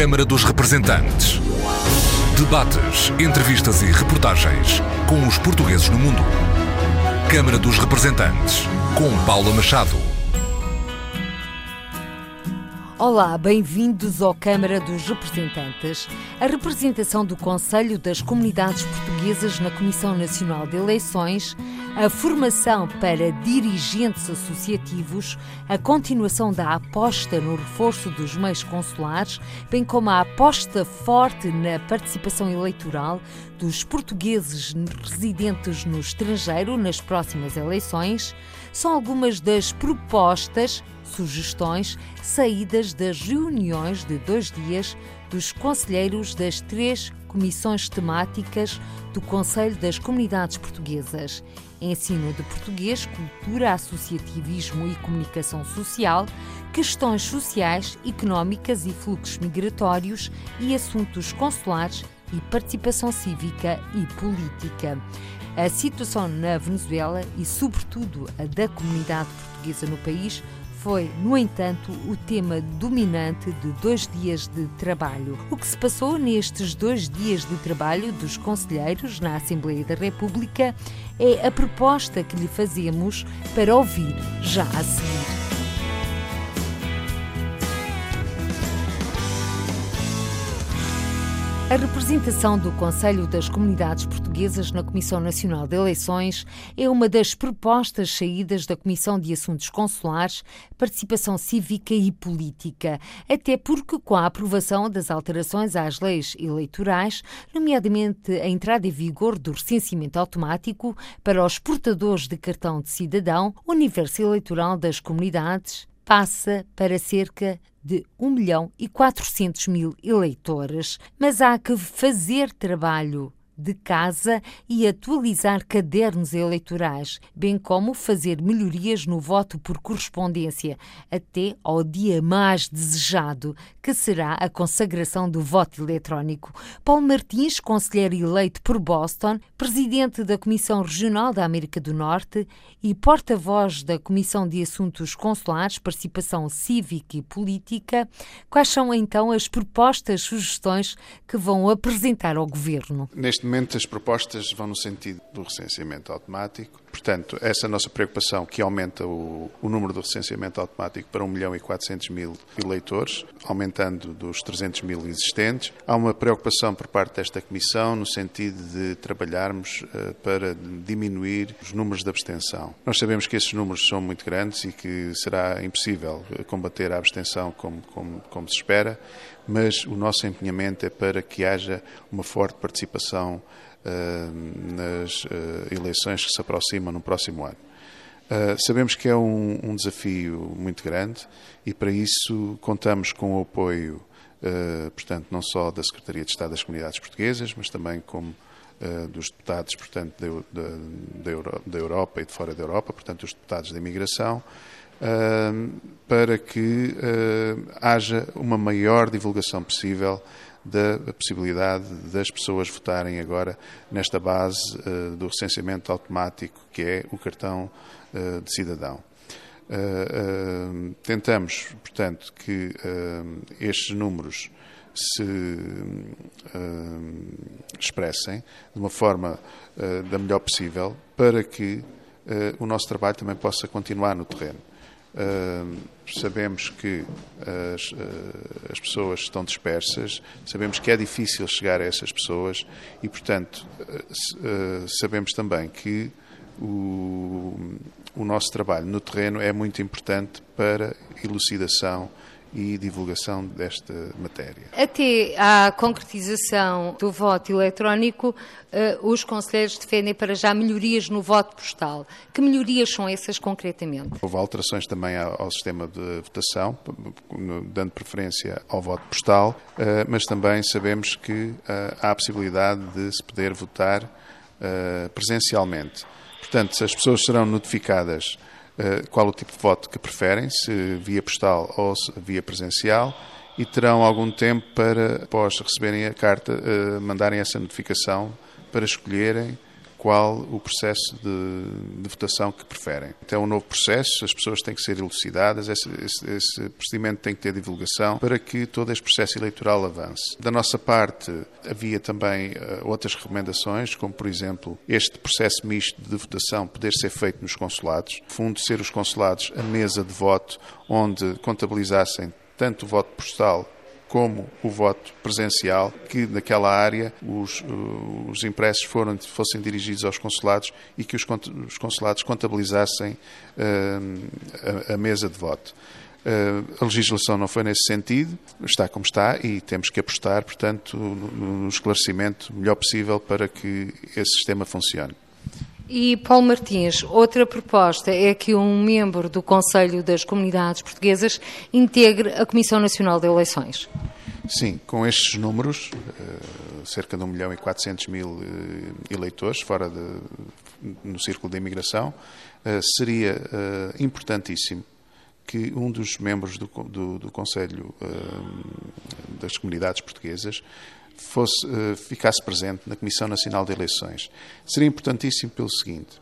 Câmara dos Representantes. Debates, entrevistas e reportagens com os portugueses no mundo. Câmara dos Representantes, com Paula Machado. Olá, bem-vindos ao Câmara dos Representantes. A representação do Conselho das Comunidades Portuguesas na Comissão Nacional de Eleições a formação para dirigentes associativos, a continuação da aposta no reforço dos meios consulares, bem como a aposta forte na participação eleitoral dos portugueses residentes no estrangeiro nas próximas eleições, são algumas das propostas, sugestões, saídas das reuniões de dois dias dos conselheiros das três comissões temáticas do Conselho das Comunidades Portuguesas ensino de português, cultura, associativismo e comunicação social, questões sociais, económicas e fluxos migratórios e assuntos consulares e participação cívica e política. A situação na Venezuela e, sobretudo, a da comunidade portuguesa no país foi, no entanto, o tema dominante de dois dias de trabalho. O que se passou nestes dois dias de trabalho dos conselheiros na Assembleia da República é a proposta que lhe fazemos para ouvir já a seguir. A representação do Conselho das Comunidades Portuguesas na Comissão Nacional de Eleições é uma das propostas saídas da Comissão de Assuntos Consulares, Participação Cívica e Política, até porque, com a aprovação das alterações às leis eleitorais, nomeadamente a entrada em vigor do recenseamento automático para os portadores de cartão de cidadão, o universo eleitoral das comunidades passa para cerca de 1 milhão e 400 mil eleitores. Mas há que fazer trabalho de casa e atualizar cadernos eleitorais, bem como fazer melhorias no voto por correspondência, até ao dia mais desejado, que será a consagração do voto eletrónico. Paulo Martins, conselheiro eleito por Boston, presidente da Comissão Regional da América do Norte e porta-voz da Comissão de Assuntos Consulares, Participação Cívica e Política, quais são então as propostas, sugestões que vão apresentar ao Governo? Neste momento, as propostas vão no sentido do recenseamento automático. Portanto, essa nossa preocupação que aumenta o, o número do recenseamento automático para 1 milhão e 400 mil eleitores, aumentando dos 300 mil existentes. Há uma preocupação por parte desta Comissão no sentido de trabalharmos uh, para diminuir os números de abstenção. Nós sabemos que esses números são muito grandes e que será impossível combater a abstenção como, como, como se espera, mas o nosso empenhamento é para que haja uma forte participação uh, nas uh, eleições que se aproximam no próximo ano. Uh, sabemos que é um, um, desafio muito grande e para isso contamos com o apoio, portanto, não só da Secretaria de Estado das Comunidades Portuguesas, mas também como dos deputados, portanto, da, da, da Europa e de fora da Europa, portanto, os deputados da imigração, para que haja uma maior divulgação possível da possibilidade das pessoas votarem agora nesta base uh, do recenseamento automático que é o cartão uh, de cidadão. Uh, tentamos, portanto, que estes números se expressem de uma forma da melhor possível para que o nosso trabalho também possa continuar no terreno. Uh, sabemos que as, uh, as, pessoas estão dispersas, sabemos que é difícil chegar a essas pessoas e, portanto, uh, sabemos também que o, o nosso trabalho no terreno é muito importante para elucidação e divulgação desta matéria. Até à concretização do voto eletrónico, eh, os conselheiros defendem para já melhorias no voto postal. Que melhorias são essas concretamente? Houve alterações também ao sistema de votação, dando preferência ao voto postal, eh, mas também sabemos que eh, há a possibilidade de se poder votar presencialmente. Portanto, as pessoas serão notificadas qual o tipo de voto que preferem, se via postal ou via presencial, e terão algum tempo para, após receberem a carta, eh, mandarem essa notificação para escolherem qual o processo de, de votação que preferem. Então é um novo processo, as pessoas têm que ser elucidadas, esse, esse, esse, procedimento tem que ter divulgação para que todo este processo eleitoral avance. Da nossa parte, havia também uh, outras recomendações, como por exemplo este processo misto de votação poder ser feito nos consulados, fundo ser os consulados a mesa de voto onde contabilizassem tanto o voto postal como o voto presencial, que naquela área os, os impressos foram, fossem dirigidos aos consulados e que os, os consulados contabilizassem uh, a, a, mesa de voto. Uh, a legislação não foi nesse sentido, está como está e temos que apostar, portanto, no, no esclarecimento melhor possível para que esse sistema funcione. E Paulo Martins, outra proposta é que um membro do Conselho das Comunidades Portuguesas integre a Comissão Nacional de Eleições. Sim, com estes números, eh, cerca de 1 milhão e 400 mil eh, eleitores fora de, no círculo da imigração, eh, seria importantíssimo que um dos membros do, do, do Conselho das Comunidades Portuguesas fosse, uh, ficasse presente na Comissão Nacional de Eleições. Seria importantíssimo pelo seguinte: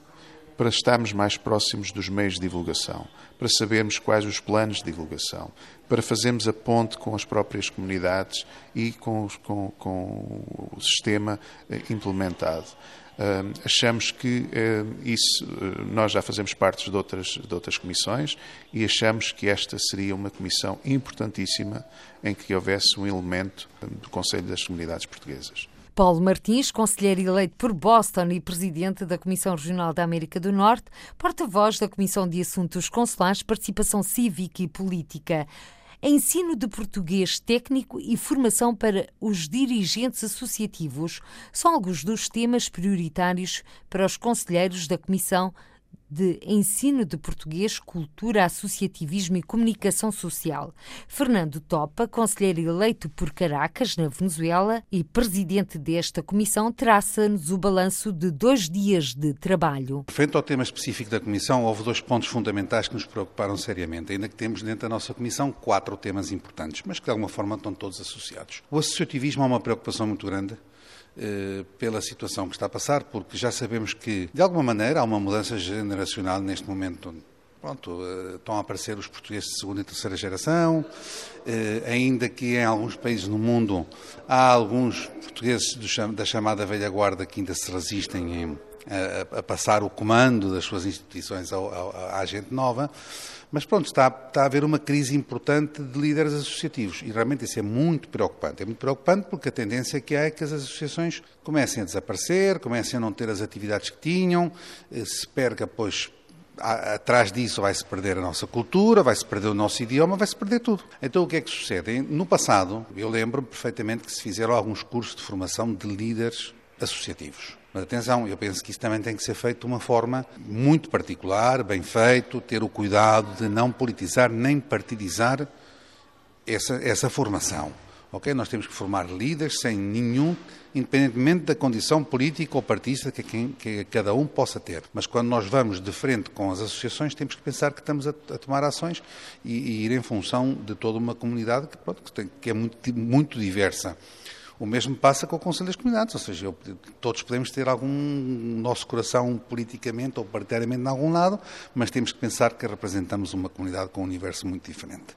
para estarmos mais próximos dos meios de divulgação, para sabermos quais os planos de divulgação, para fazermos a ponte com as próprias comunidades e com, com, com o sistema eh, implementado. Uh, achamos que uh, isso, uh, nós já fazemos parte de outras, de outras comissões e achamos que esta seria uma comissão importantíssima em que houvesse um elemento do Conselho das Comunidades Portuguesas. Paulo Martins, conselheiro eleito por Boston e presidente da Comissão Regional da América do Norte, porta-voz da Comissão de Assuntos Consulares, Participação Cívica e Política ensino de português técnico e formação para os dirigentes associativos são alguns dos temas prioritários para os conselheiros da Comissão de Ensino de Português, Cultura, Associativismo e Comunicação Social. Fernando Topa, conselheiro eleito por Caracas, na Venezuela, e presidente desta comissão, traça-nos o balanço de dois dias de trabalho. Frente ao tema específico da comissão, houve dois pontos fundamentais que nos preocuparam seriamente, ainda que temos dentro da nossa comissão quatro temas importantes, mas que de alguma forma estão todos associados. O associativismo é uma preocupação muito grande pela situação que está a passar, porque já sabemos que, de alguma maneira, há uma mudança generacional neste momento. Pronto, eh, estão a aparecer os portugueses de segunda e terceira geração, eh, ainda que em alguns países no mundo há alguns portugueses da chamada velha guarda que ainda se resistem a, passar o comando das suas instituições à gente nova. Mas pronto, está, está a haver uma crise importante de líderes associativos e realmente isso é muito preocupante. É muito preocupante porque a tendência que há é que as associações comecem a desaparecer, comecem a não ter as atividades que tinham, eh, se perca, pois, atrás disso vai-se perder a nossa cultura, vai-se perder o nosso idioma, vai-se perder tudo. Então o que é que sucede? No passado, eu lembro perfeitamente que se fizeram alguns cursos de formação de líderes associativos. Mas atenção, eu penso que isso também tem que ser feito de uma forma muito particular, bem feito, ter o cuidado de não politizar nem partidizar essa, essa formação. Ok? Nós temos que formar líderes sem nenhum, independentemente da condição política ou partista que, quem, que cada um possa ter. Mas quando nós vamos de frente com as associações, temos que pensar que estamos a, a tomar ações e, e, ir em função de toda uma comunidade que, pronto, que, tem, que é muito, muito diversa. O mesmo passa com o Conselho das Comunidades, ou seja, eu, todos podemos ter algum nosso coração politicamente ou partidariamente em algum lado, mas temos que pensar que representamos uma comunidade com um universo muito diferente.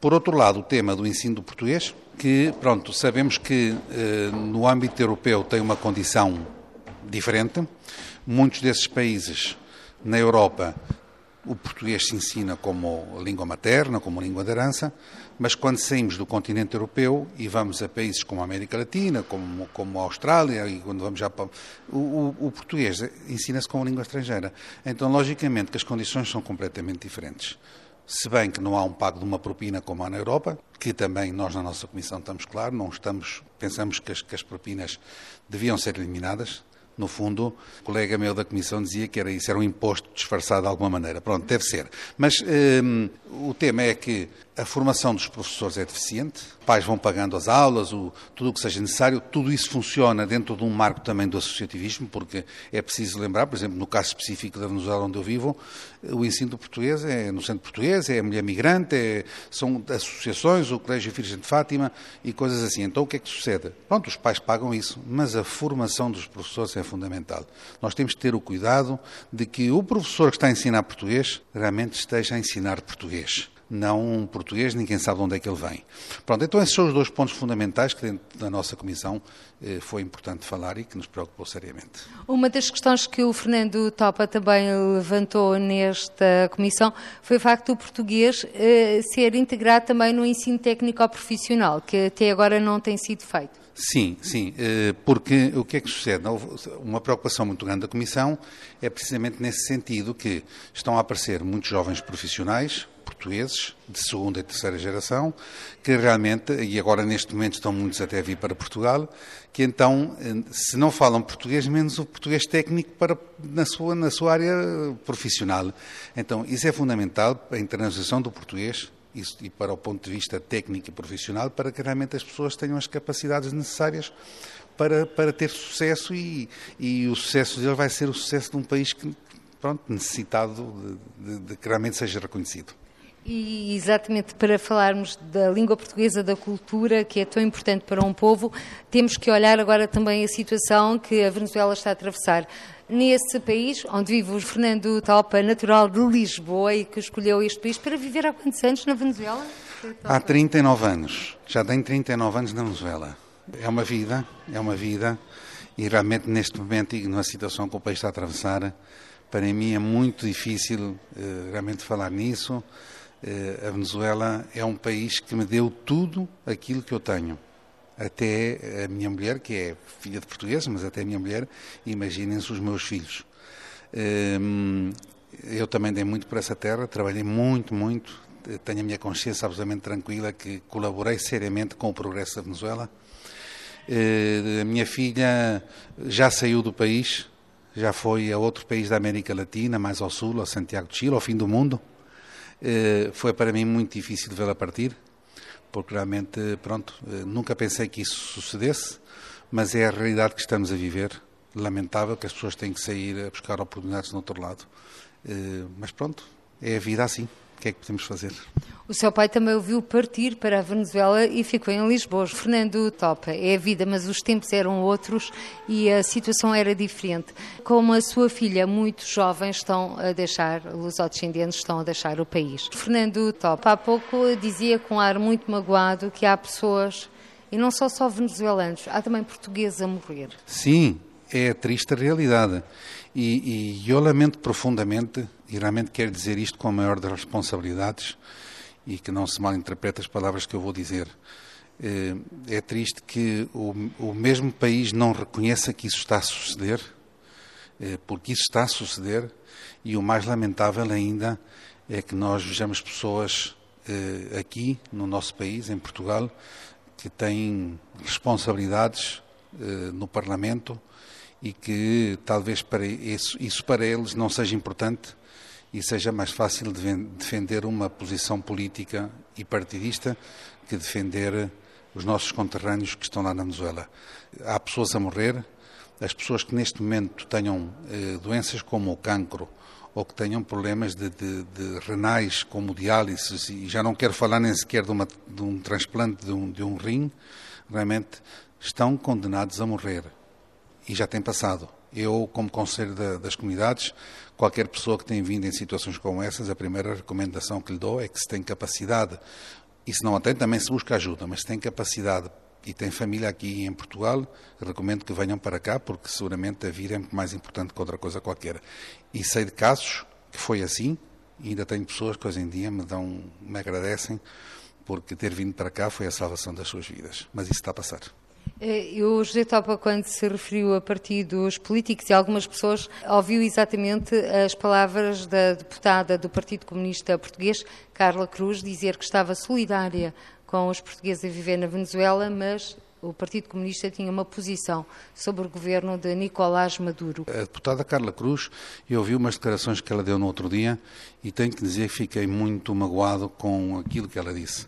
Por outro lado, o tema do ensino do português, que, pronto, sabemos que eh, no âmbito europeu tem uma condição diferente. Muitos desses países na Europa o português se ensina como língua materna, como língua de herança, mas quando saímos do continente europeu e vamos a países como a América Latina, como, como a Austrália, e quando vamos já para. O, o, o português ensina-se como língua estrangeira. Então, logicamente, que as condições são completamente diferentes. Se bem que não há um pago de uma propina como há na Europa, que também nós na nossa Comissão estamos claro, não estamos, pensamos que as, que as propinas deviam ser eliminadas, no fundo, o colega meu da Comissão dizia que era isso, era um imposto disfarçado de alguma maneira. Pronto, deve ser. Mas um, o tema é que a formação dos professores é deficiente, pais vão pagando as aulas, o, tudo o que seja necessário, tudo isso funciona dentro de um marco também do associativismo, porque é preciso lembrar, por exemplo, no caso específico da Venezuela onde eu vivo, o ensino do português é no centro português, é a mulher migrante, é, são associações, o Colégio Virgem de Fátima e coisas assim. Então o que é que sucede? Pronto, os pais pagam isso, mas a formação dos professores é fundamental. Nós temos que ter o cuidado de que o professor que está a ensinar português realmente esteja a ensinar português não um português, ninguém sabe de onde é que ele vem. Pronto, então esses são os dois pontos fundamentais que dentro da nossa comissão eh, foi importante falar e que nos preocupou seriamente. Uma das questões que o Fernando Topa também levantou nesta comissão foi o facto do português eh, ser integrado também no ensino técnico profissional, que até agora não tem sido feito. Sim, sim, eh, porque o que é que sucede? Uma preocupação muito grande da Comissão é precisamente nesse sentido que estão a aparecer muitos jovens profissionais, portugueses de segunda e terceira geração, que realmente, e agora neste momento estão muitos até a vir para Portugal, que então, se não falam português, menos o português técnico para, na, sua, na sua área profissional. Então, isso é fundamental, a internacionalização do português, isso, e para o ponto de vista técnico e profissional, para que realmente as pessoas tenham as capacidades necessárias para, para ter sucesso e, e o sucesso dele vai ser o sucesso de um país que, pronto, necessitado de, de, de que realmente seja reconhecido. E exatamente para falarmos da língua portuguesa, da cultura, que é tão importante para um povo, temos que olhar agora também a situação que a Venezuela está a atravessar. Nesse país, onde vive o Fernando Topa, natural de Lisboa e que escolheu este país para viver há quantos anos na Venezuela? Há 39 anos. Já tenho 39 anos na Venezuela. É uma vida, é uma vida, e realmente neste momento e na situação que o país está a atravessar, para mim é muito difícil uh, realmente falar nisso. Eh, a Venezuela é um país que me deu tudo aquilo que eu tenho. Até a minha mulher, que é filha de português, mas até a minha mulher, imaginem-se os meus filhos. Ehm, eu também dei muito por essa terra, trabalhei muito, muito. Tenho a minha consciência absolutamente tranquila que colaborei seriamente com o progresso da Venezuela. Eh, a minha filha já saiu do país, já foi a outro país da América Latina, mais ao sul, a Santiago de Chile, ao fim do mundo. Eh, foi para mim muito difícil vê-la partir, porque realmente, pronto, eh, nunca pensei que isso sucedesse, mas é a realidade que estamos a viver. Lamentável que as pessoas têm que sair a buscar oportunidades no outro lado. Eh, mas pronto, é a vida assim que é que podemos fazer? O seu pai também ouviu partir para a Venezuela e ficou em Lisboa. Fernando Topa, é a vida, mas os tempos eram outros e a situação era diferente. Como a sua filha, muitos jovens estão a deixar, lusodescendentes estão a deixar o país. Fernando Topa, há pouco dizia com um ar muito magoado que há pessoas, e não só só venezuelanos, há também portugueses a morrer. Sim, é a triste realidade. E, e eu lamento profundamente e realmente quero dizer isto com a maior das responsabilidades e que não se mal interprete as palavras que eu vou dizer. Eh, é triste que o, o mesmo país não reconheça que isso está a suceder, eh, porque isso está a suceder, e o mais lamentável ainda é que nós vejamos pessoas eh, aqui no nosso país, em Portugal, que têm responsabilidades no Parlamento e que talvez para isso, isso para eles não seja importante e seja mais fácil de defender uma posição política e partidista que defender os nossos conterrâneos que estão lá na Venezuela. Há pessoas a morrer, as pessoas que neste momento tenham eh, doenças como o cancro ou que tenham problemas de, de, de, renais como diálise, e já não quero falar nem sequer de, uma, de um transplante de um, de um rim, realmente estão condenados a morrer. E já tem passado. Eu, como Conselho das Comunidades, qualquer pessoa que tenha vindo em situações como essas, a primeira recomendação que lhe dou é que se tem capacidade, e se não a tem, também se busca ajuda, mas se tem capacidade e tem família aqui em Portugal, recomendo que venham para cá, porque seguramente a vida é muito mais importante que outra coisa qualquer. E sei de casos que foi assim, e ainda tenho pessoas que hoje em dia me dão, me agradecem, porque ter vindo para cá foi a salvação das suas vidas. Mas isso está a passar. Eh, o José Topa, quando se referiu a partidos políticos e algumas pessoas, ouviu exatamente as palavras da deputada do Partido Comunista Português, Carla Cruz, dizer que estava solidária com os portugueses a viver na Venezuela, mas o Partido Comunista tinha uma posição sobre o governo de Nicolás Maduro. A deputada Carla Cruz, eu ouvi umas declarações que ela deu no outro dia e tenho que dizer que fiquei muito magoado com aquilo que ela disse.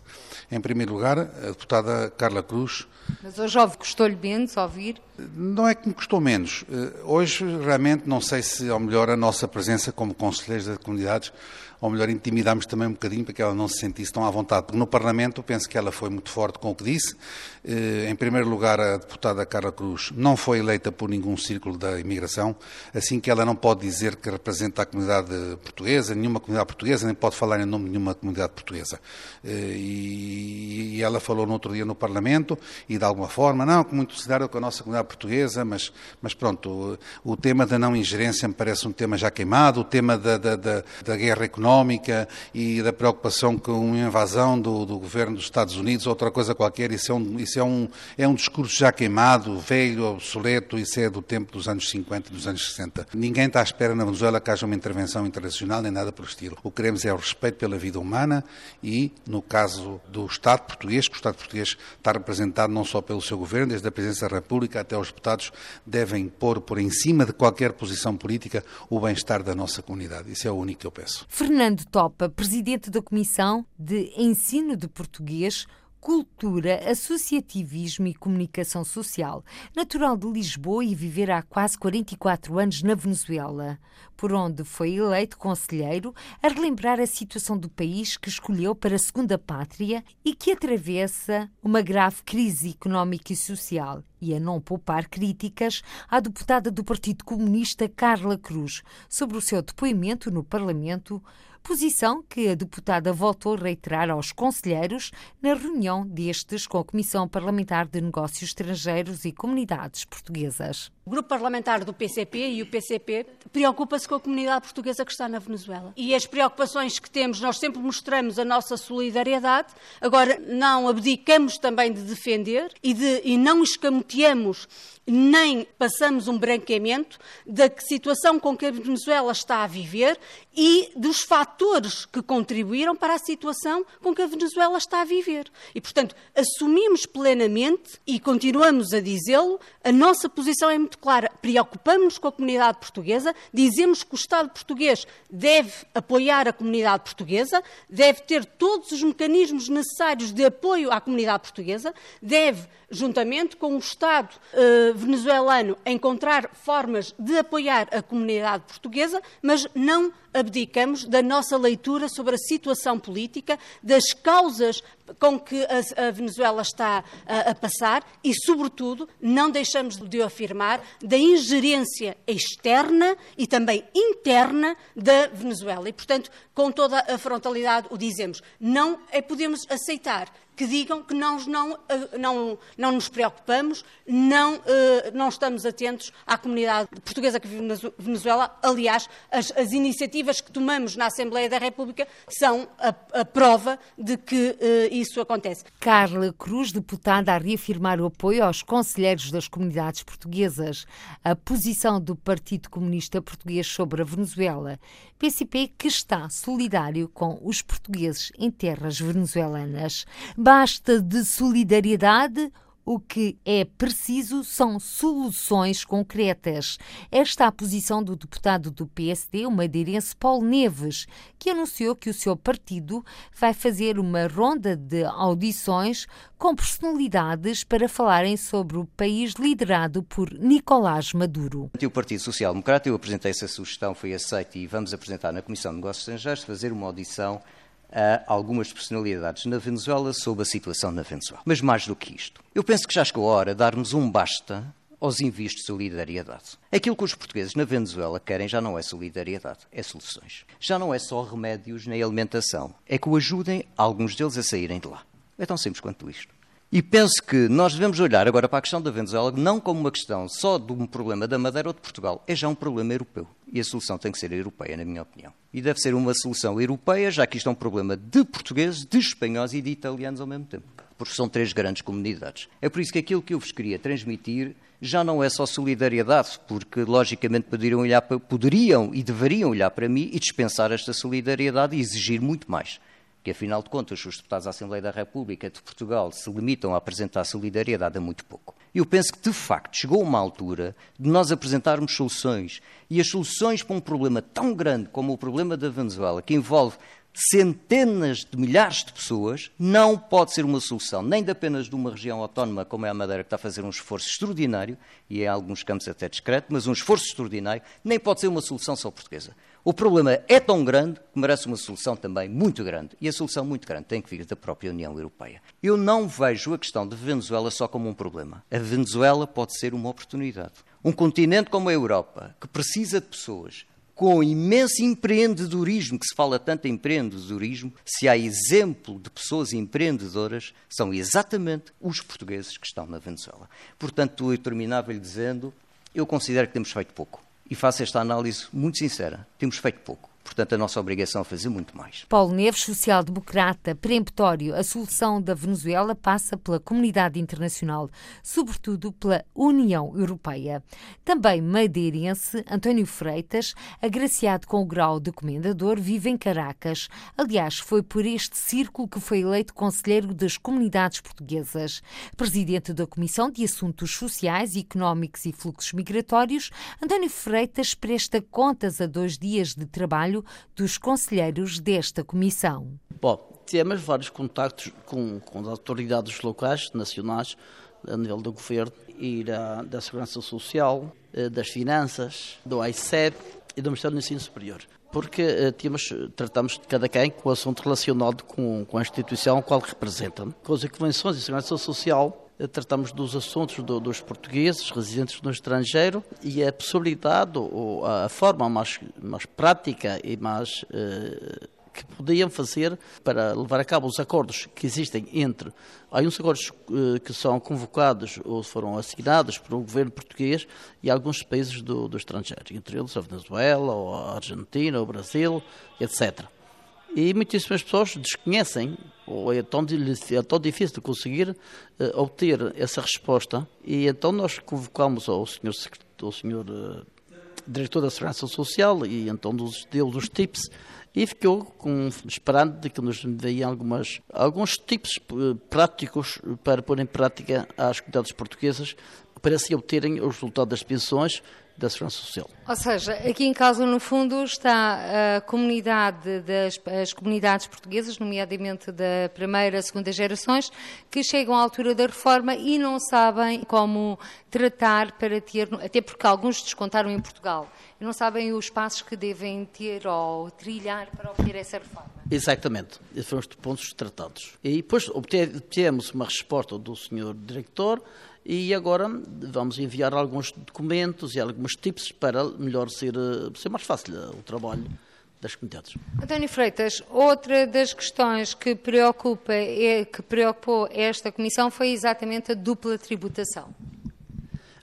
Em primeiro lugar, a deputada Carla Cruz. Mas hoje custou-lhe menos ouvir? Não é que me custou menos. Eh, hoje, realmente, não sei se, ao melhor, a nossa presença como conselheiros das comunidades ou melhor, intimidámos também um bocadinho para que ela não se sentisse tão à vontade. Porque no Parlamento, penso que ela foi muito forte com o que disse. Eh, em primeiro lugar, a deputada Carla Cruz não foi eleita por nenhum círculo da imigração, assim que ela não pode dizer que representa a comunidade portuguesa, nenhuma comunidade portuguesa, nem pode falar em nome de nenhuma comunidade portuguesa. Eh, e ela falou no outro dia no Parlamento e, de alguma forma, não, com muito cuidado com a nossa comunidade portuguesa, mas, mas pronto, o, o tema da não ingerência me parece um tema já queimado, o tema da, da, da, da guerra económica económica e da preocupação com uma invasão do, do governo dos Estados Unidos, outra coisa qualquer. Isso, é um, isso é, um, é um discurso já queimado, velho, obsoleto, isso é do tempo dos anos 50 e dos anos 60. Ninguém está à espera na Venezuela que haja uma intervenção internacional nem nada por estilo. O que queremos é o respeito pela vida humana e, no caso do Estado português, que o Estado português está representado não só pelo seu governo, desde a Presidência da República até os deputados, devem pôr por em cima de qualquer posição política o bem-estar da nossa comunidade. Isso é o único que eu peço. Fernando Topa, presidente da Comissão de Ensino de Português, Cultura, Associativismo e Comunicação Social, natural de Lisboa e viver há quase 44 anos na Venezuela, por onde foi eleito conselheiro a relembrar a situação do país que escolheu para a segunda pátria e que atravessa uma grave crise económica e social, e a não poupar críticas à deputada do Partido Comunista Carla Cruz sobre o seu depoimento no Parlamento posição que a deputada voltou a reiterar aos conselheiros na reunião destes com a Comissão Parlamentar de Negócios Estrangeiros e Comunidades Portuguesas. O grupo parlamentar do PCP e o PCP preocupa-se com a comunidade portuguesa que está na Venezuela. E as preocupações que temos, nós sempre mostramos a nossa solidariedade, agora não abdicamos também de defender e, de, e não escamoteamos nem passamos um branqueamento da situação com que a Venezuela está a viver e dos fatores que contribuíram para a situação com que a Venezuela está a viver. E, portanto, assumimos plenamente e continuamos a dizê-lo, a nossa posição é muito clara. Preocupamos-nos com a comunidade portuguesa, dizemos que o Estado português deve apoiar a comunidade portuguesa, deve ter todos os mecanismos necessários de apoio à comunidade portuguesa, deve, juntamente com o Estado eh, venezuelano, encontrar formas de apoiar a comunidade portuguesa, mas não abdicamos da nossa leitura sobre a situação política, das causas com que a, Venezuela está a, passar e, sobretudo, não deixamos de afirmar da ingerência externa e também interna da Venezuela. E, portanto, com toda a frontalidade o dizemos. Não é podemos aceitar que digam que nós não, eh, não, não nos preocupamos, não, eh, não estamos atentos à comunidade portuguesa que vive na Venezuela. Aliás, as, as iniciativas que tomamos na Assembleia da República são a, a prova de que uh, isso acontece. Carla Cruz, deputada, a reafirmar o apoio aos conselheiros das comunidades portuguesas. A posição do Partido Comunista Português sobre a Venezuela. PCP que está solidário com os portugueses em terras venezuelanas. Basta de solidariedade o que é preciso são soluções concretas. Esta é a posição do deputado do PSD, o madeirense Paulo Neves, que anunciou que o seu partido vai fazer uma ronda de audições com personalidades para falarem sobre o país liderado por Nicolás Maduro. O Partido Social Democrata, eu apresentei essa sugestão, foi aceita e vamos apresentar na Comissão de Negócios Estrangeiros fazer uma audição a algumas personalidades na Venezuela sobre a situação na Venezuela. Mas mais do que isto, eu penso que já chegou a hora de darmos um basta aos envios de solidariedade. Aquilo que os portugueses na Venezuela querem já não é solidariedade, é soluções. Já não é só remédios nem alimentação, é que o ajudem alguns deles a saírem de lá. É tão simples quanto isto. E penso que nós devemos olhar agora para a questão da Venezuela não como uma questão só de um problema da Madeira ou de Portugal, é já um problema europeu. E a solução tem que ser europeia, na minha opinião. E deve ser uma solução europeia, já que isto é um problema de portugueses, de espanhóis e de italianos ao mesmo tempo. Porque são três grandes comunidades. É por isso que aquilo que eu vos queria transmitir já não é só solidariedade, porque logicamente poderiam, olhar para, poderiam e deveriam olhar para mim e dispensar esta solidariedade e exigir muito mais porque afinal de contas os deputados da Assembleia da República de Portugal se limitam a apresentar solidariedade a muito pouco. Eu penso que, de facto, chegou uma altura de nós apresentarmos soluções. E as soluções para um problema tão grande como o problema da Venezuela, que envolve centenas de milhares de pessoas, não pode ser uma solução nem de apenas de uma região autónoma como é a Madeira, que está a fazer um esforço extraordinário, e em alguns campos até discreto, mas um esforço extraordinário, nem pode ser uma solução só portuguesa. O problema é tão grande que merece uma solução também muito grande. E a solução muito grande tem que vir da própria União Europeia. Eu não vejo a questão de Venezuela só como um problema. A Venezuela pode ser uma oportunidade. Um continente como a Europa, que precisa de pessoas com imenso empreendedorismo, que se fala tanto em empreendedorismo, se há exemplo de pessoas empreendedoras, são exatamente os portugueses que estão na Venezuela. Portanto, eu terminava-lhe dizendo, eu considero que temos feito pouco. E faço esta análise muito sincera. Temos feito pouco. Portanto, a nossa obrigação é fazer muito mais. Paulo Neves, social-democrata, peremptório, a solução da Venezuela passa pela comunidade internacional, sobretudo pela União Europeia. Também madeirense, António Freitas, agraciado com o grau de comendador, vive em Caracas. Aliás, foi por este círculo que foi eleito conselheiro das comunidades portuguesas. Presidente da Comissão de Assuntos Sociais, Económicos e Fluxos Migratórios, António Freitas presta contas a dois dias de trabalho trabalho dos conselheiros desta comissão. Bom, temos vários contactos com, com as autoridades locais, nacionais, a nível do governo e da, da Segurança Social, eh, das Finanças, do AICEP e do Ministério do Ensino Superior. Porque eh, temos, tratamos de cada quem com o assunto relacionado com, com a instituição a qual representam. Com as convenções de segurança social, tratamos dos assuntos do, dos portugueses residentes no estrangeiro e a possibilidade ou a forma mais, mais prática e mais eh, que podiam fazer para levar a cabo os acordos que existem entre. Há uns acordos eh, que são convocados ou foram assinados pelo governo português e alguns países do, do estrangeiro, entre eles a Venezuela, ou a Argentina, o Brasil, etc. E muitíssimas pessoas desconhecem, ou é tão, é tão difícil de conseguir uh, obter essa resposta. E então nós convocamos ao senhor, ao senhor uh, diretor da Segurança Social e então nos deu os tips e ficou com, esperando de que nos deem algumas, alguns tips uh, práticos para pôr em prática às comunidades portuguesas para se obterem os resultados das pensões da Segurança Social. Ou seja, aqui em causa, no fundo, está a comunidade das as comunidades portuguesas, nomeadamente da primeira e segunda gerações, que chegam à altura da reforma e não sabem como tratar para ter, até porque alguns descontaram em Portugal, e não sabem os passos que devem ter ou trilhar para obter essa reforma. Exatamente, esses foram os pontos tratados. E depois obtivemos uma resposta do senhor diretor e agora vamos enviar alguns documentos e alguns tips para melhor ser, eh, ser mais fácil eh, o trabalho das comunidades. António Freitas, outra das questões que, preocupa, é, que preocupou esta Comissão foi exatamente a dupla tributação.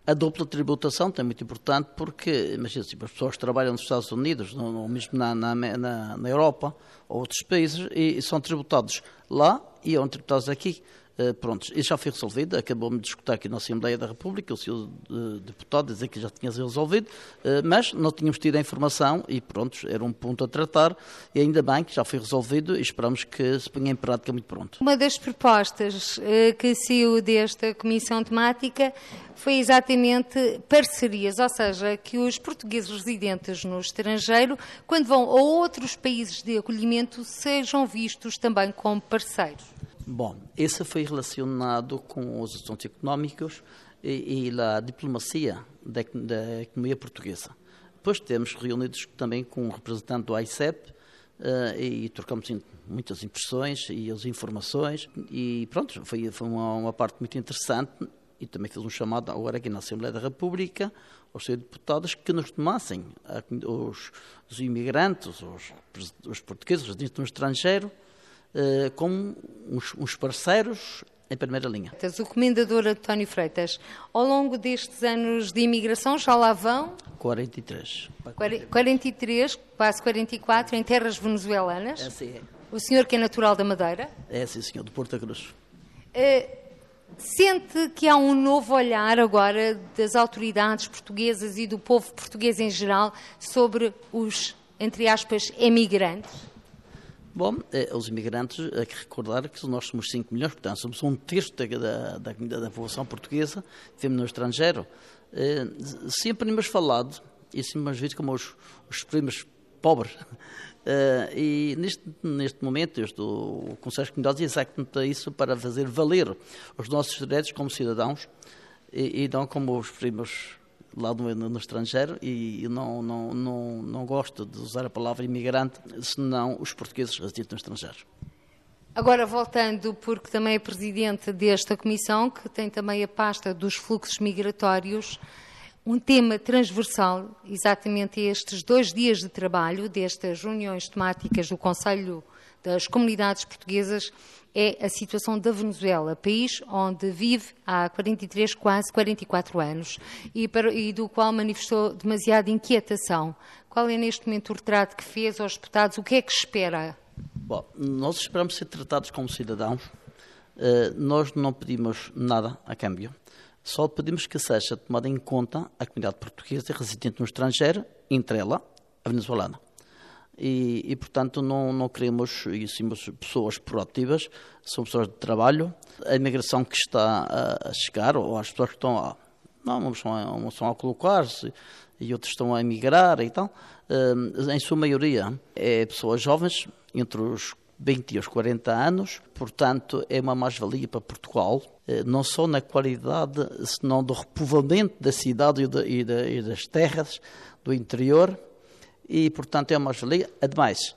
A dupla tributação é muito importante porque, imagina se as pessoas trabalham nos Estados Unidos, ou mesmo na, na, na, na Europa ou outros países, e são tributados lá e são tributados aqui. Uh, pronto, isso já foi resolvido, acabou-me de escutar aqui na Assembleia da República, o senhor uh, deputado dizer que já tinha sido resolvido, uh, mas não tínhamos tido a informação e pronto, era um ponto a tratar e ainda bem que já foi resolvido e esperamos que se ponha em prática muito pronto. Uma das propostas que saiu desta comissão temática foi exatamente parcerias, ou seja, que os portugueses residentes no estrangeiro, quando vão a outros países de acolhimento, sejam vistos também como parceiros. Bom, esse foi relacionado com os assuntos económicos e, e a diplomacia da, da, economia portuguesa. Depois temos reunidos também com um representante do AICEP uh, e trocamos muitas impressões e as informações e pronto, foi, foi uma, uma, parte muito interessante e também fiz um chamado agora aqui na Assembleia da República aos seus deputados que nos tomassem os, os imigrantes, os, os portugueses residentes no estrangeiro, uh, como uns, parceiros em primeira linha. O comendador António Freitas, ao longo destes anos de imigração, já lá vão? 43. 43, quase 44, em terras venezuelanas? É, sim. O senhor que é natural da Madeira? É, sim, senhor, de Porto Cruz. Uh, sente que há um novo olhar agora das autoridades portuguesas e do povo português em geral sobre os, entre aspas, emigrantes? Bom, eh, os imigrantes, há que recordar que nós somos 5 milhões, portanto, somos um terço da, da, da, população portuguesa, vivemos no estrangeiro. Eh, sempre temos falado, e sempre temos visto como os, os primos pobres. Uh, e neste, neste momento, este, o Conselho de Comunidades é exatamente isso para fazer valer os nossos direitos como cidadãos e, e não como os primos lá no, no estrangeiro e não, não, não, não gosto de usar a palavra imigrante, senão os portugueses residentes no estrangeiro. Agora, voltando, porque também é presidente desta comissão, que tem também a pasta dos fluxos migratórios, um tema transversal, exatamente estes dois dias de trabalho, destas reuniões temáticas do Conselho das Comunidades Portuguesas, é a situação da Venezuela, país onde vive há 43, quase 44 anos e, para, e do qual manifestou demasiada inquietação. Qual é neste momento o retrato que fez aos deputados? O que é que espera? Bom, nós esperamos ser tratados como cidadãos. Uh, nós não pedimos nada a câmbio. Só pedimos que seja tomada em conta a comunidade portuguesa residente no estrangeiro, entre ela a venezuelana e, e, portanto não, não queremos e somos pessoas proativas, são pessoas de trabalho. A imigração que está a, chegar, ou as pessoas que estão a, não, estão a, estão a colocar-se e outros estão a emigrar e tal, em sua maioria é pessoas jovens, entre os 20 e os 40 anos, portanto é uma mais-valia para Portugal, eh, não só na qualidade, senão do repovoamento da cidade de, de, e das terras do interior, e, portanto, é uma mais-valia. Ademais,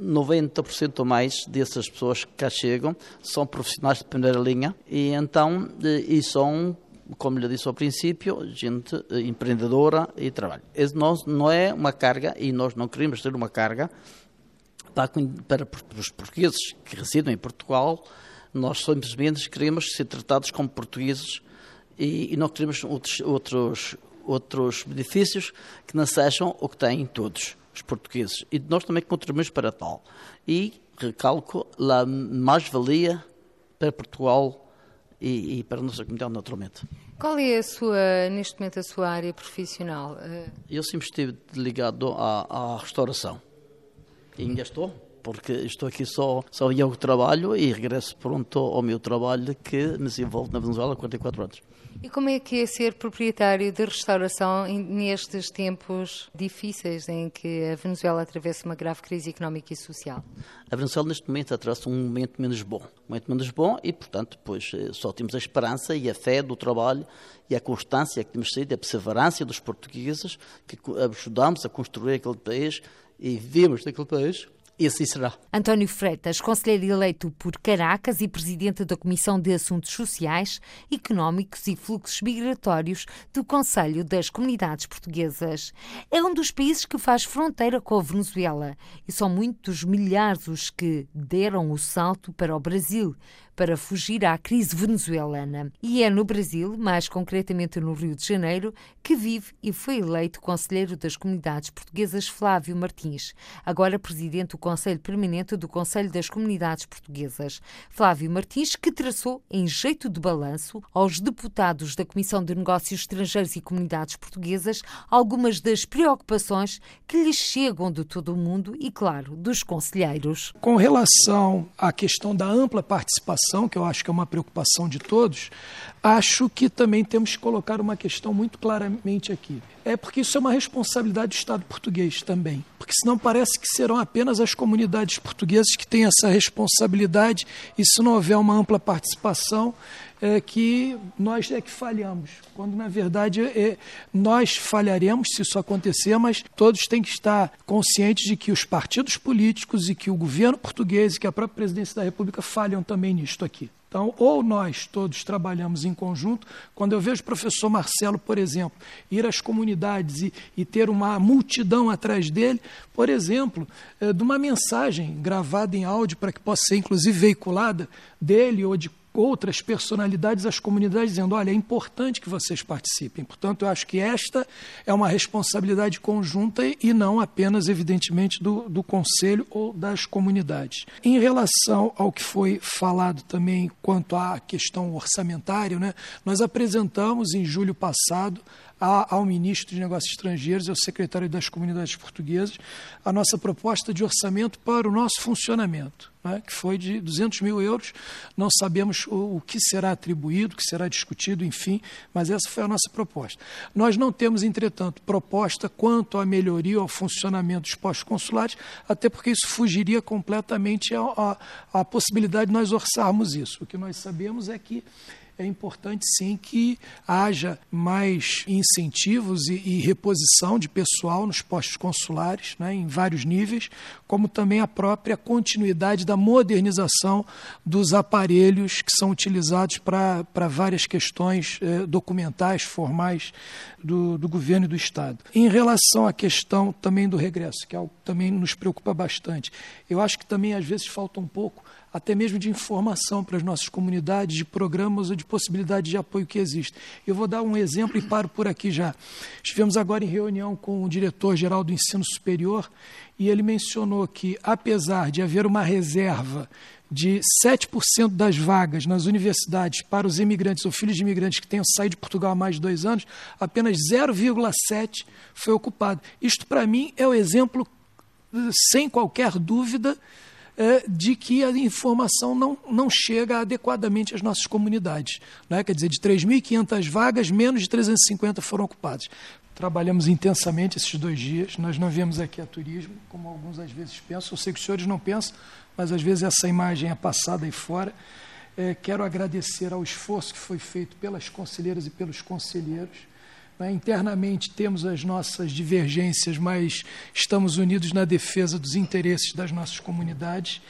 90% eh, ou mais dessas pessoas que cá chegam são profissionais de primeira linha e então eh, e são, como lhe disse ao princípio, gente eh, empreendedora e trabalho. Não, não é uma carga e nós não queremos ter uma carga para, para os portugueses que residem em Portugal. Nós simplesmente queremos ser tratados como portugueses e, e não queremos outros, outros outros benefícios que não sejam o que têm todos os portugueses. E nós também contribuímos para tal. E recalco a mais-valia para Portugal e, e, para a nossa comunidade, naturalmente. Qual é a sua, neste momento, a sua área profissional? Eu sempre estive ligado à, à restauração. E ainda estou, porque estou aqui só, só eu trabalho e regresso pronto ao meu trabalho que me desenvolve na Venezuela há 44 anos. E como é que é ser proprietário de restauração nestes tempos difíceis em que a Venezuela atravessa uma grave crise económica e social? A Venezuela neste momento atravessa um momento menos bom, um momento menos bom e, portanto, pois eh, só temos a esperança e a fé do trabalho e a constância que temos tido, a perseverança dos portugueses que ajudamos a construir aquele país e vivemos naquele país e assim será. António Freitas, conselheiro eleito por Caracas e presidente da Comissão de Assuntos Sociais, Económicos e Fluxos Migratórios do Conselho das Comunidades Portuguesas. É um dos países que faz fronteira com a Venezuela e são muitos milhares os que deram o salto para o Brasil para fugir à crise venezuelana. E é no Brasil, mais concretamente no Rio de Janeiro, que vive e foi eleito conselheiro das comunidades portuguesas Flávio Martins, agora presidente do Conselho Permanente do Conselho das Comunidades Portuguesas. Flávio Martins, que traçou, em jeito de balanço, aos deputados da Comissão de Negócios Estrangeiros e Comunidades Portuguesas algumas das preocupações que lhes chegam de todo o mundo e, claro, dos conselheiros. Com relação à questão da ampla participação preocupação, que eu acho que é uma preocupação de todos, acho que também temos que colocar uma questão muito claramente aqui. É porque isso é uma responsabilidade do Estado português também. Porque senão parece que serão apenas as comunidades portuguesas que têm essa responsabilidade e se não houver uma ampla participação, é que nós é que falhamos. Quando na verdade é, nós falharemos se isso acontecer, mas todos têm que estar conscientes de que os partidos políticos e que o governo português e que a própria presidência da República falham também nisto aqui. Então, ou nós todos trabalhamos em conjunto, quando eu vejo o professor Marcelo, por exemplo, ir às comunidades e, e ter uma multidão atrás dele, por exemplo, é, de uma mensagem gravada em áudio para que possa ser inclusive veiculada dele ou de outras personalidades às comunidades, dizendo: olha, é importante que vocês participem. Portanto, eu acho que esta é uma responsabilidade conjunta e não apenas, evidentemente, do, do Conselho ou das comunidades. Em relação ao que foi falado também quanto à questão orçamentária, né, nós apresentamos em julho passado ao ministro de Negócios Estrangeiros e ao secretário das Comunidades Portuguesas a nossa proposta de orçamento para o nosso funcionamento, né, que foi de 200 mil euros. Não sabemos o, o que será atribuído, o que será discutido, enfim, mas essa foi a nossa proposta. Nós não temos, entretanto, proposta quanto à melhoria ao funcionamento dos postos consulares, até porque isso fugiria completamente à possibilidade de nós orçarmos isso. O que nós sabemos é que é importante sim que haja mais incentivos e, e reposição de pessoal nos postos consulares, né, em vários níveis, como também a própria continuidade da modernização dos aparelhos que são utilizados para várias questões eh, documentais, formais do, do governo e do Estado. Em relação à questão também do regresso, que é algo que também nos preocupa bastante, eu acho que também às vezes falta um pouco até mesmo de informação para as nossas comunidades, de programas ou de possibilidades de apoio que existem. Eu vou dar um exemplo e paro por aqui já. Estivemos agora em reunião com o diretor-geral do ensino superior e ele mencionou que, apesar de haver uma reserva de 7% das vagas nas universidades para os imigrantes ou filhos de imigrantes que tenham saído de Portugal há mais de dois anos, apenas 0,7% foi ocupado. Isto, para mim, é o exemplo, sem qualquer dúvida, é, de que a informação não, não chega adequadamente às nossas comunidades. Né? Quer dizer, de 3.500 vagas, menos de 350 foram ocupadas. Trabalhamos intensamente esses dois dias. Nós não viemos aqui a turismo, como alguns às vezes pensam. Eu sei que os senhores não pensam, mas às vezes essa imagem é passada aí fora. É, quero agradecer ao esforço que foi feito pelas conselheiras e pelos conselheiros? Internamente temos as nossas divergências, mas estamos unidos na defesa dos interesses das nossas comunidades.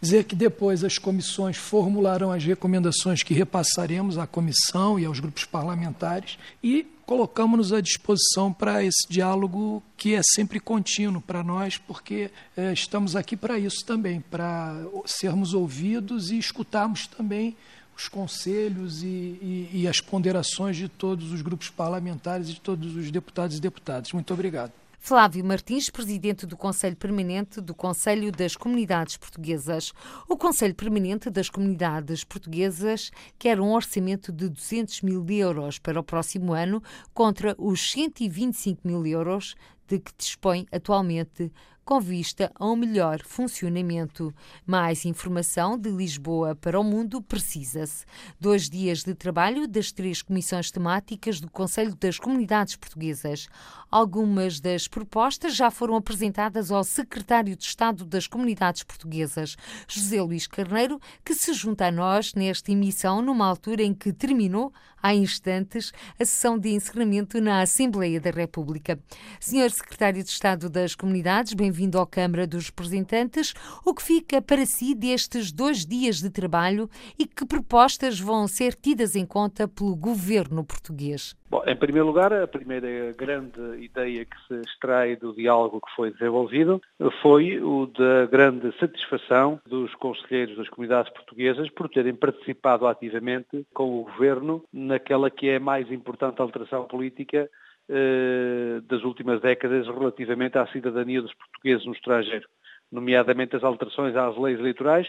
Dizer que depois as comissões formularão as recomendações que repassaremos à comissão e aos grupos parlamentares e colocamos-nos à disposição para esse diálogo que é sempre contínuo para nós, porque é, estamos aqui para isso também, para sermos ouvidos e escutarmos também os conselhos e, e, e as ponderações de todos os grupos parlamentares e de todos os deputados e deputadas. Muito obrigado. Flávio Martins, presidente do Conselho Permanente do Conselho das Comunidades Portuguesas. O Conselho Permanente das Comunidades Portuguesas quer um orçamento de 200 mil euros para o próximo ano, contra os 125 mil euros de que dispõe atualmente com vista a um melhor funcionamento. Mais informação de Lisboa para o Mundo precisa-se. Dois dias de trabalho das três comissões temáticas do Conselho das Comunidades Portuguesas. Algumas das propostas já foram apresentadas ao Secretário de Estado das Comunidades Portuguesas, José Luís Carneiro, que se junta a nós nesta emissão numa altura em que terminou, há instantes, a sessão de encerramento na Assembleia da República. Senhor Secretário de Estado das Comunidades, bem-vindo à Câmara dos Representantes. O que fica para si destes dois dias de trabalho e que propostas vão ser tidas em conta pelo governo português? Bom, em primeiro lugar, a primeira grande ideia que se extrai do diálogo que foi desenvolvido foi o da grande satisfação dos conselheiros das comunidades portuguesas por terem participado ativamente com o governo naquela que é a mais importante alteração política eh, das últimas décadas relativamente à cidadania dos portugueses no estrangeiro, nomeadamente as alterações às leis eleitorais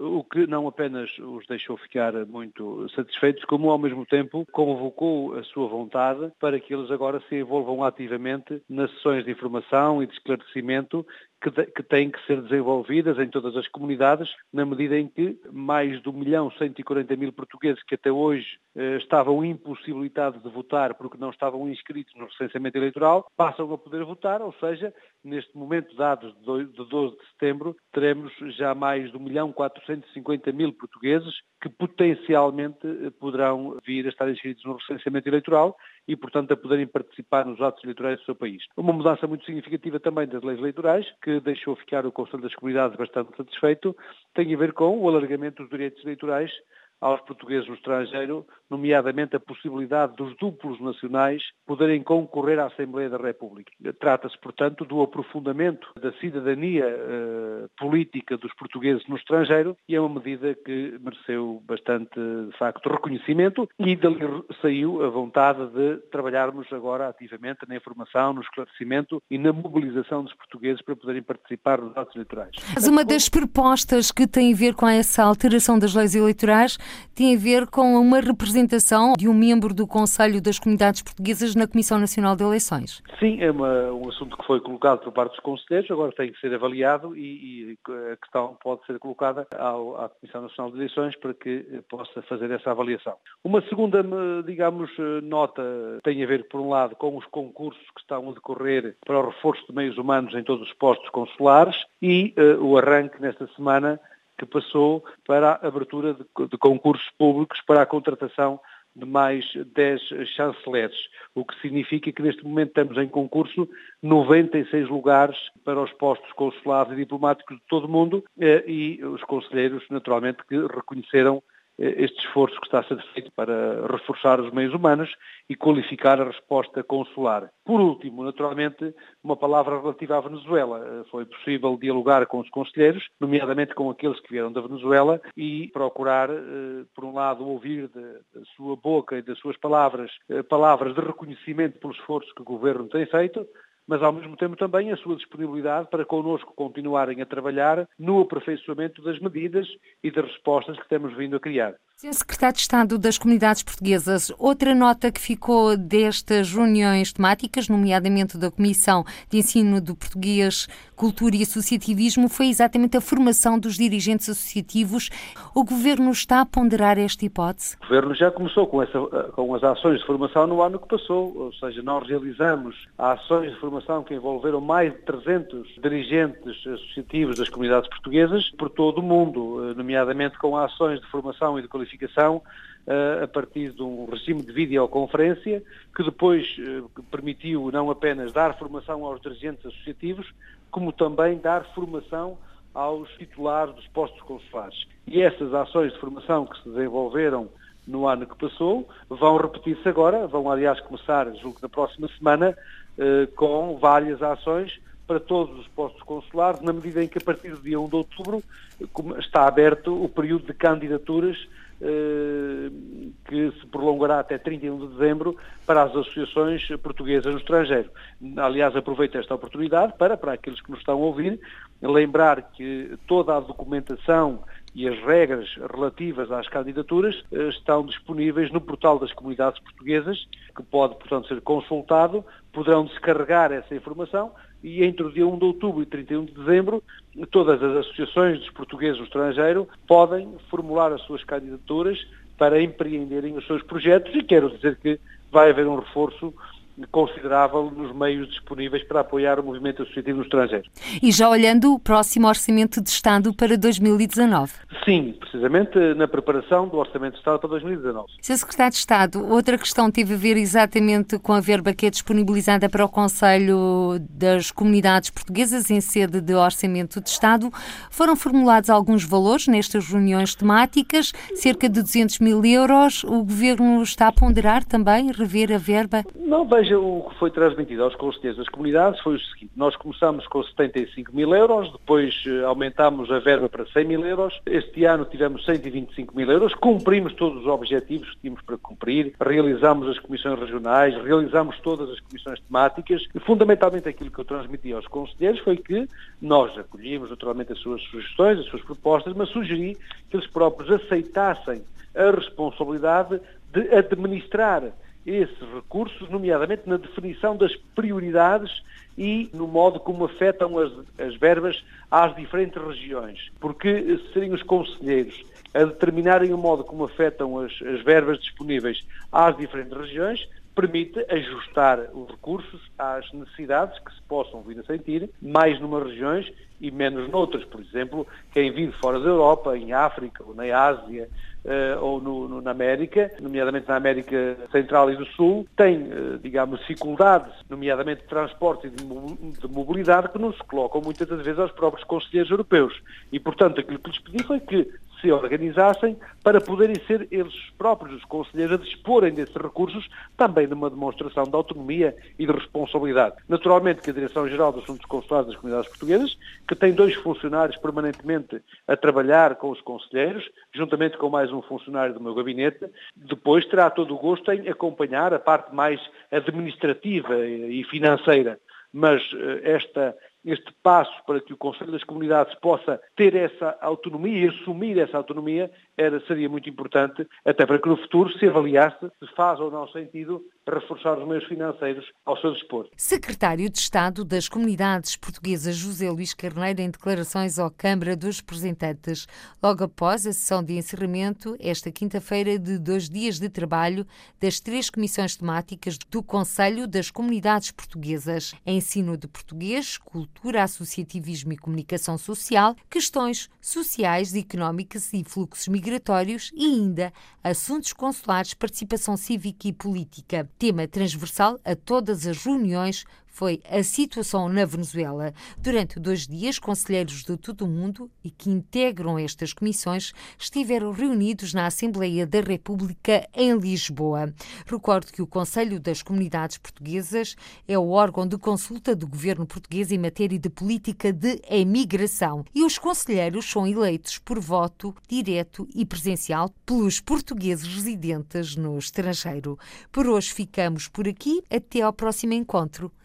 o que não apenas os deixou ficar muito satisfeitos, como ao mesmo tempo convocou a sua vontade para que eles agora se envolvam ativamente nas sessões de informação e de esclarecimento que, de, que têm que ser desenvolvidas em todas as comunidades, na medida em que mais de 1 milhão 140 mil portugueses que até hoje eh, estavam impossibilitados de votar porque não estavam inscritos no recenseamento eleitoral, passam a poder votar, ou seja, neste momento, dados de 12 de setembro, teremos já mais de 1 milhão 450 mil portugueses que potencialmente eh, poderão vir a estar inscritos no recenseamento eleitoral e, portanto, a poderem participar nos atos eleitorais do seu país. Uma mudança muito significativa também das leis eleitorais, que deixou ficar o Conselho das Comunidades bastante satisfeito, tem a ver com o alargamento dos direitos eleitorais aos portugueses no estrangeiro, nomeadamente a possibilidade dos duplos nacionais poderem concorrer à Assembleia da República. Trata-se, portanto, do aprofundamento da cidadania eh, política dos portugueses no estrangeiro e é uma medida que mereceu bastante, de facto, reconhecimento e dali saiu a vontade de trabalharmos agora ativamente na informação, no esclarecimento e na mobilização dos portugueses para poderem participar nos atos eleitorais. Mas uma das propostas que tem a ver com essa alteração das leis eleitorais tem a ver com uma representação de um membro do Conselho das Comunidades Portuguesas na Comissão Nacional de Eleições. Sim, é uma, um assunto que foi colocado por parte dos conselheiros, agora tem que ser avaliado e, e a questão pode ser colocada ao, à Comissão Nacional de Eleições para que possa fazer essa avaliação. Uma segunda, digamos, nota tem a ver, por um lado, com os concursos que estão a decorrer para o reforço de meios humanos em todos os postos consulares e uh, o arranque nesta semana que passou para a abertura de, de concursos públicos para a contratação de mais 10 chanceleres, o que significa que neste momento temos em concurso 96 lugares para os postos consulares e diplomáticos de todo o mundo eh, e os conselheiros, naturalmente, que reconheceram este esforço que está a ser feito para reforçar os meios humanos e qualificar a resposta consular. Por último, naturalmente, uma palavra relativa à Venezuela. Foi possível dialogar com os conselheiros, nomeadamente com aqueles que vieram da Venezuela, e procurar, eh, por um lado, ouvir da sua boca e das suas palavras, eh, palavras de reconhecimento pelo esforço que o governo tem feito, mas ao mesmo tempo também a sua disponibilidade para connosco continuarem a trabalhar no aperfeiçoamento das medidas e das respostas que temos vindo a criar. Sr. Secretário de Estado das Comunidades Portuguesas, outra nota que ficou destas reuniões temáticas, nomeadamente da Comissão de Ensino do Português, Cultura e Associativismo, foi exatamente a formação dos dirigentes associativos. O Governo está a ponderar esta hipótese? O Governo já começou com, essa, com as ações de formação no ano que passou, ou seja, nós realizamos ações de formação que envolveram mais de 300 dirigentes associativos das comunidades portuguesas por todo o mundo, nomeadamente com ações de formação e de qualificação uh, a partir de um regime de videoconferência que depois uh, permitiu não apenas dar formação aos dirigentes associativos, como também dar formação aos titulares dos postos consulares. E essas ações de formação que se desenvolveram no ano que passou vão repetir-se agora, vão aliás começar, julgo, na próxima semana, uh, com várias ações para todos os postos consulares, na medida em que a partir do dia 1 de outubro está aberto o período de candidaturas eh, que se prolongará até 31 de dezembro para as associações portuguesas no estrangeiro. Aliás, aproveito esta oportunidade para, para aqueles que nos estão a ouvir, lembrar que toda a documentação e as regras relativas às candidaturas eh, estão disponíveis no portal das comunidades portuguesas, que pode, portanto, ser consultado, poderão descarregar essa informação e entre o dia 1 de outubro e 31 de dezembro, todas as associações dos portugueses no estrangeiro podem formular as suas candidaturas para empreenderem os seus projetos e quero dizer que vai haver um reforço considerável nos meios disponíveis para apoiar o movimento associativo no estrangeiro. E já olhando o próximo Orçamento de Estado para 2019? Sim, precisamente na preparação do Orçamento de Estado para 2019. Sr. Secretário de Estado, outra questão teve a ver exatamente com a verba que é disponibilizada para o Conselho das Comunidades Portuguesas em sede de Orçamento de Estado. Foram formulados alguns valores nestas reuniões temáticas, cerca de 200 mil euros. O Governo está a ponderar também rever a verba? Não, veja, o que foi transmitido aos conselheiros das comunidades foi o seguinte, nós começamos com 75 mil euros, depois eh, aumentámos a verba para 100 mil euros, este ano tivemos 125 mil euros, cumprimos todos os objetivos que tínhamos para cumprir, realizamos as comissões regionais, realizamos todas as comissões temáticas e fundamentalmente aquilo que eu transmiti aos conselheiros foi que nós acolhíamos naturalmente as suas sugestões, as suas propostas, mas sugeri que eles próprios aceitassem a responsabilidade de administrar esses recursos, nomeadamente na definição das prioridades e no modo como afetam as, as verbas às diferentes regiões. Porque serem os conselheiros a determinarem o modo como afetam as, as verbas disponíveis às diferentes regiões, permite ajustar os recursos às necessidades que se possam vir a sentir, mais numas regiões e menos noutras. Por exemplo, quem vive fora da Europa, em África ou na Ásia, uh, ou no, no, na América, nomeadamente na América Central e do Sul, tem, uh, digamos, dificuldades, nomeadamente de transporte e de mobilidade, que não se colocam muitas das vezes aos próprios conselheiros europeus. E, portanto, aquilo que lhes pedi foi que se organizassem para poderem ser eles próprios, os conselheiros, a disporem desses recursos, também numa demonstração de autonomia e de responsabilidade. Naturalmente que a Direção-Geral dos Assuntos Consulares das Comunidades Portuguesas, que tem dois funcionários permanentemente a trabalhar com os conselheiros, juntamente com mais um funcionário do meu gabinete, depois terá todo o gosto em acompanhar a parte mais administrativa e financeira. Mas eh, esta este passo para que o Conselho das Comunidades possa ter essa autonomia e assumir essa autonomia era, seria muito importante, até para que no futuro se avaliasse se faz ou não sentido reforçar os meios financeiros ao seu dispor. Secretário de Estado das Comunidades Portuguesas José Luís Carneiro em declarações à Câmara dos Representantes, logo após a sessão de encerramento, esta quinta-feira, de dois dias de trabalho das três comissões temáticas do Conselho das Comunidades Portuguesas: Ensino de Português, Cultura, Associativismo e Comunicação Social, Questões Sociais, Económicas e Fluxos Migratórios e ainda Assuntos Consulares, Participação Cívica e Política tema transversal a todas as reuniões foi a situação na Venezuela. Durante dois dias, conselheiros de todo o mundo e que integram estas comissões estiveram reunidos na Assembleia da República em Lisboa. Recordo que o Conselho das Comunidades Portuguesas é o órgão de consulta do governo português em matéria de política de emigração e os conselheiros são eleitos por voto direto e presencial pelos portugueses residentes no estrangeiro. Por hoje ficamos por aqui. Até ao próximo encontro.